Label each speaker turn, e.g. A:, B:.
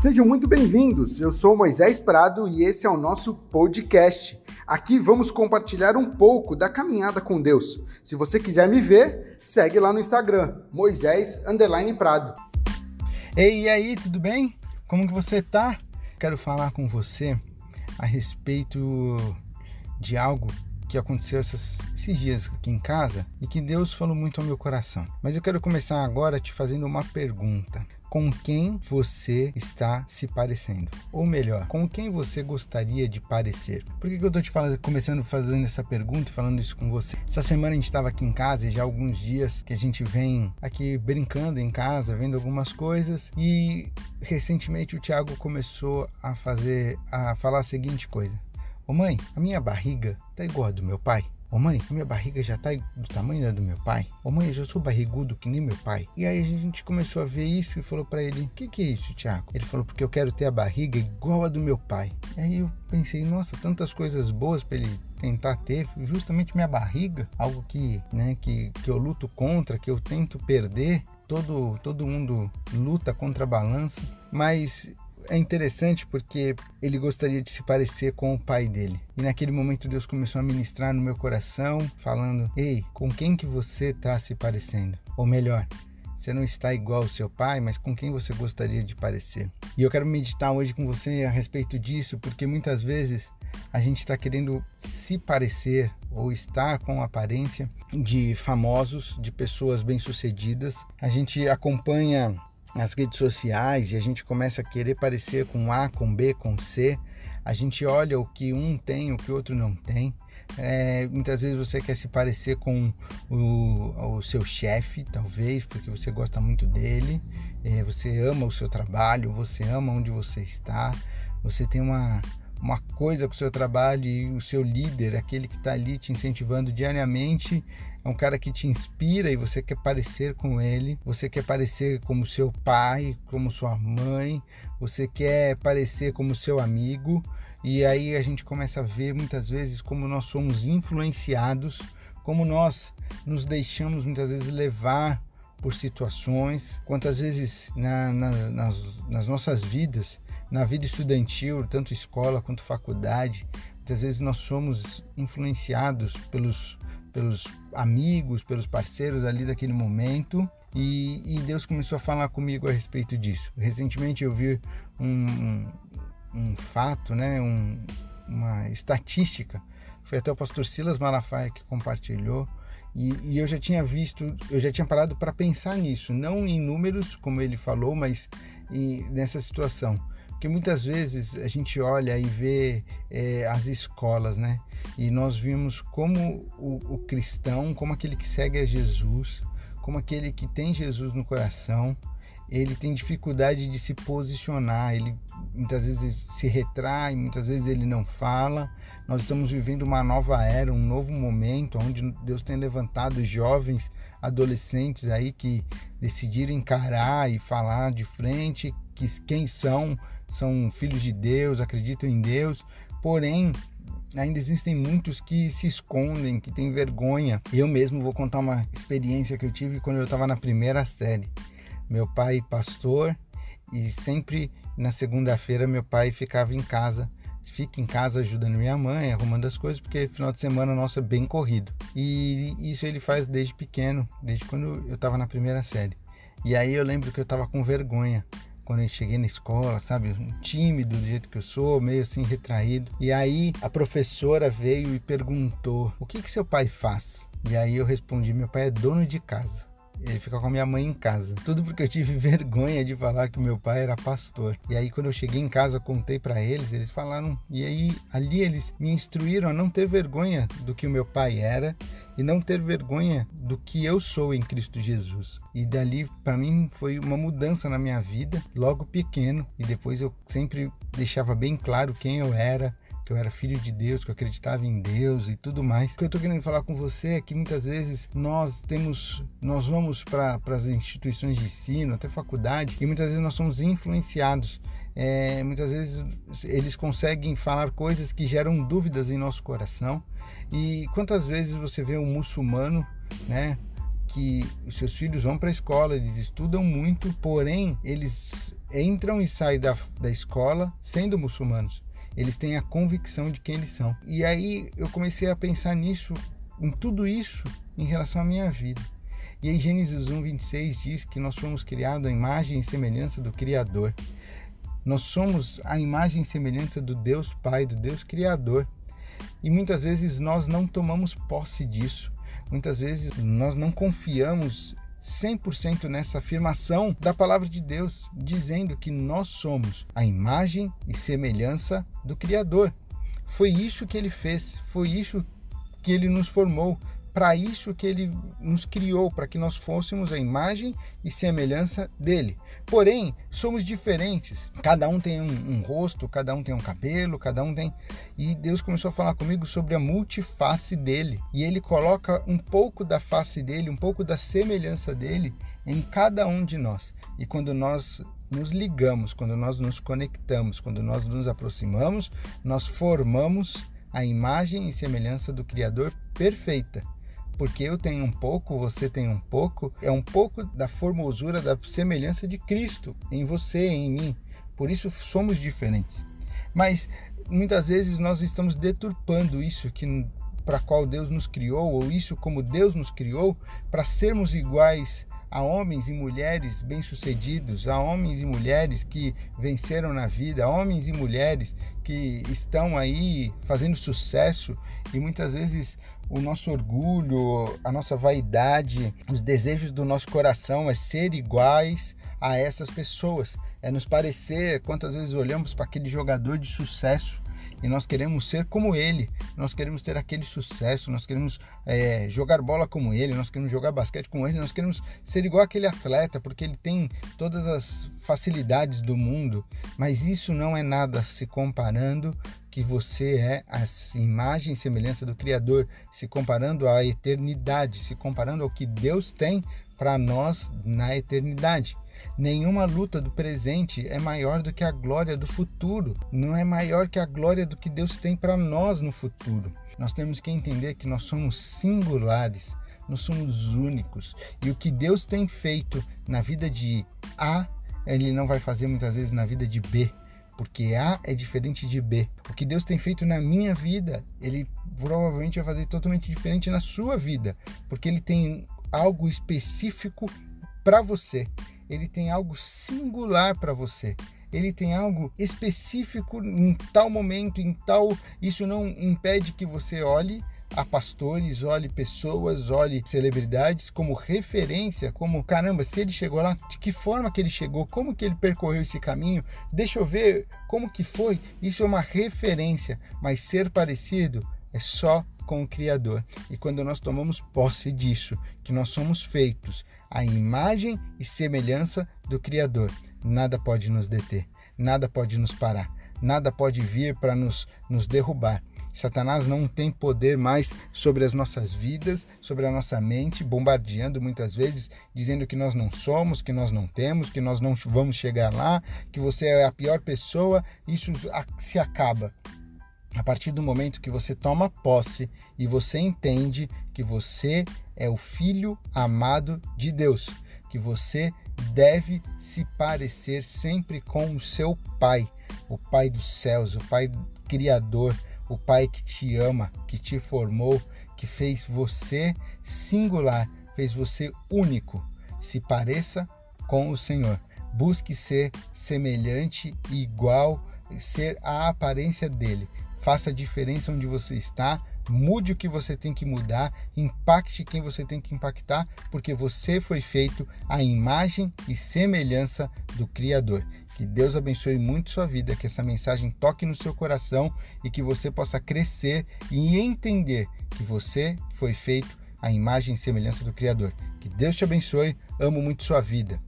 A: Sejam muito bem-vindos. Eu sou Moisés Prado e esse é o nosso podcast. Aqui vamos compartilhar um pouco da caminhada com Deus. Se você quiser me ver, segue lá no Instagram, Moisés Prado.
B: Ei, e aí, tudo bem? Como que você tá? Quero falar com você a respeito de algo que aconteceu esses dias aqui em casa e que Deus falou muito ao meu coração. Mas eu quero começar agora te fazendo uma pergunta com quem você está se parecendo. Ou melhor, com quem você gostaria de parecer. Por que, que eu estou te falando, começando fazendo essa pergunta e falando isso com você? Essa semana a gente estava aqui em casa e já há alguns dias que a gente vem aqui brincando em casa, vendo algumas coisas e recentemente o Thiago começou a fazer, a falar a seguinte coisa. Ô mãe, a minha barriga tá igual a do meu pai. Ô mãe, minha barriga já tá do tamanho da do meu pai. Ô mãe, eu já sou barrigudo que nem meu pai. E aí a gente começou a ver isso e falou para ele: O que, que é isso, Tiago? Ele falou: Porque eu quero ter a barriga igual a do meu pai. E aí eu pensei: Nossa, tantas coisas boas para ele tentar ter, justamente minha barriga, algo que, né, que, que eu luto contra, que eu tento perder. Todo, todo mundo luta contra a balança, mas é interessante porque ele gostaria de se parecer com o pai dele. E naquele momento Deus começou a ministrar no meu coração, falando: "Ei, com quem que você está se parecendo?" Ou melhor, você não está igual ao seu pai, mas com quem você gostaria de parecer? E eu quero meditar hoje com você a respeito disso, porque muitas vezes a gente está querendo se parecer ou estar com a aparência de famosos, de pessoas bem-sucedidas. A gente acompanha as redes sociais e a gente começa a querer parecer com A, com B, com C, a gente olha o que um tem, o que o outro não tem. É, muitas vezes você quer se parecer com o, o seu chefe, talvez, porque você gosta muito dele, é, você ama o seu trabalho, você ama onde você está, você tem uma, uma coisa com o seu trabalho e o seu líder, aquele que está ali te incentivando diariamente, é um cara que te inspira e você quer parecer com ele, você quer parecer como seu pai, como sua mãe, você quer parecer como seu amigo, e aí a gente começa a ver muitas vezes como nós somos influenciados, como nós nos deixamos muitas vezes levar por situações, quantas vezes na, na, nas, nas nossas vidas, na vida estudantil, tanto escola quanto faculdade, muitas vezes nós somos influenciados pelos pelos amigos, pelos parceiros ali daquele momento. E, e, Deus começou a falar comigo a respeito disso. Recentemente eu vi um, um fato, né, um, uma estatística. Foi até o pastor Silas Malafaia que compartilhou. E, e eu já tinha visto, eu já tinha parado para pensar nisso, não em números, como ele falou, mas em, nessa situação. Porque muitas vezes a gente olha e vê é, as escolas, né? E nós vimos como o, o cristão, como aquele que segue a Jesus, como aquele que tem Jesus no coração, ele tem dificuldade de se posicionar, ele muitas vezes se retrai, muitas vezes ele não fala. Nós estamos vivendo uma nova era, um novo momento onde Deus tem levantado jovens, adolescentes aí que decidiram encarar e falar de frente que quem são, são filhos de Deus, acreditam em Deus, porém ainda existem muitos que se escondem, que têm vergonha. Eu mesmo vou contar uma experiência que eu tive quando eu estava na primeira série. Meu pai pastor e sempre na segunda-feira meu pai ficava em casa. Fica em casa ajudando minha mãe, arrumando as coisas, porque final de semana nosso é bem corrido. E isso ele faz desde pequeno, desde quando eu estava na primeira série. E aí eu lembro que eu estava com vergonha quando eu cheguei na escola, sabe? Tímido do jeito que eu sou, meio assim retraído. E aí a professora veio e perguntou: O que que seu pai faz? E aí eu respondi: Meu pai é dono de casa. Ele fica com a minha mãe em casa. Tudo porque eu tive vergonha de falar que meu pai era pastor. E aí quando eu cheguei em casa, contei para eles, eles falaram, e aí ali eles me instruíram a não ter vergonha do que o meu pai era e não ter vergonha do que eu sou em Cristo Jesus. E dali para mim foi uma mudança na minha vida, logo pequeno, e depois eu sempre deixava bem claro quem eu era, que eu era filho de Deus, que eu acreditava em Deus e tudo mais. O que eu estou querendo falar com você é que muitas vezes nós temos, nós vamos para as instituições de ensino, até faculdade, e muitas vezes nós somos influenciados. É, muitas vezes eles conseguem falar coisas que geram dúvidas em nosso coração. E quantas vezes você vê um muçulmano, né, que os seus filhos vão para a escola, eles estudam muito, porém eles entram e saem da, da escola sendo muçulmanos. Eles têm a convicção de quem eles são. E aí eu comecei a pensar nisso, em tudo isso, em relação à minha vida. E aí Gênesis 1, 26 diz que nós fomos criados à imagem e semelhança do Criador. Nós somos a imagem e semelhança do Deus Pai, do Deus Criador. E muitas vezes nós não tomamos posse disso. Muitas vezes nós não confiamos 100% nessa afirmação da palavra de Deus, dizendo que nós somos a imagem e semelhança do Criador. Foi isso que ele fez, foi isso que ele nos formou, para isso que ele nos criou, para que nós fôssemos a imagem e semelhança dele. Porém, somos diferentes. Cada um tem um, um, rosto, cada um tem um cabelo, cada um tem. E Deus começou a falar comigo sobre a multiface dele. E ele coloca um pouco da face dele, um pouco da semelhança dele em cada um de nós. E quando nós nos ligamos, quando nós nos conectamos, quando nós nos aproximamos, nós formamos a imagem e semelhança do Criador perfeita porque eu tenho um pouco, você tem um pouco, é um pouco da formosura, da semelhança de Cristo em você, em mim. Por isso somos diferentes. Mas muitas vezes nós estamos deturpando isso que para qual Deus nos criou ou isso como Deus nos criou para sermos iguais a homens e mulheres bem-sucedidos, a homens e mulheres que venceram na vida, a homens e mulheres que estão aí fazendo sucesso e muitas vezes o nosso orgulho, a nossa vaidade, os desejos do nosso coração é ser iguais a essas pessoas, é nos parecer, quantas vezes olhamos para aquele jogador de sucesso e nós queremos ser como ele, nós queremos ter aquele sucesso, nós queremos é, jogar bola como ele, nós queremos jogar basquete como ele, nós queremos ser igual aquele atleta, porque ele tem todas as facilidades do mundo, mas isso não é nada se comparando que você é a imagem e semelhança do Criador, se comparando à eternidade, se comparando ao que Deus tem para nós na eternidade. Nenhuma luta do presente é maior do que a glória do futuro. Não é maior que a glória do que Deus tem para nós no futuro. Nós temos que entender que nós somos singulares, nós somos únicos. E o que Deus tem feito na vida de A, Ele não vai fazer muitas vezes na vida de B porque A é diferente de B. O que Deus tem feito na minha vida, Ele provavelmente vai fazer totalmente diferente na sua vida, porque Ele tem algo específico para você ele tem algo singular para você. Ele tem algo específico em tal momento, em tal. Isso não impede que você olhe a pastores, olhe pessoas, olhe celebridades como referência, como caramba, se ele chegou lá, de que forma que ele chegou, como que ele percorreu esse caminho, deixa eu ver como que foi. Isso é uma referência, mas ser parecido é só com o Criador. E quando nós tomamos posse disso, que nós somos feitos à imagem e semelhança do Criador, nada pode nos deter, nada pode nos parar, nada pode vir para nos, nos derrubar. Satanás não tem poder mais sobre as nossas vidas, sobre a nossa mente, bombardeando muitas vezes, dizendo que nós não somos, que nós não temos, que nós não vamos chegar lá, que você é a pior pessoa. Isso se acaba a partir do momento que você toma posse e você entende que você é o filho amado de Deus, que você deve se parecer sempre com o seu Pai, o Pai dos céus, o Pai Criador, o Pai que te ama, que te formou, que fez você singular, fez você único. Se pareça com o Senhor. Busque ser semelhante e igual, ser a aparência dele faça a diferença onde você está, mude o que você tem que mudar, impacte quem você tem que impactar, porque você foi feito à imagem e semelhança do Criador. Que Deus abençoe muito sua vida, que essa mensagem toque no seu coração e que você possa crescer e entender que você foi feito à imagem e semelhança do Criador. Que Deus te abençoe, amo muito sua vida.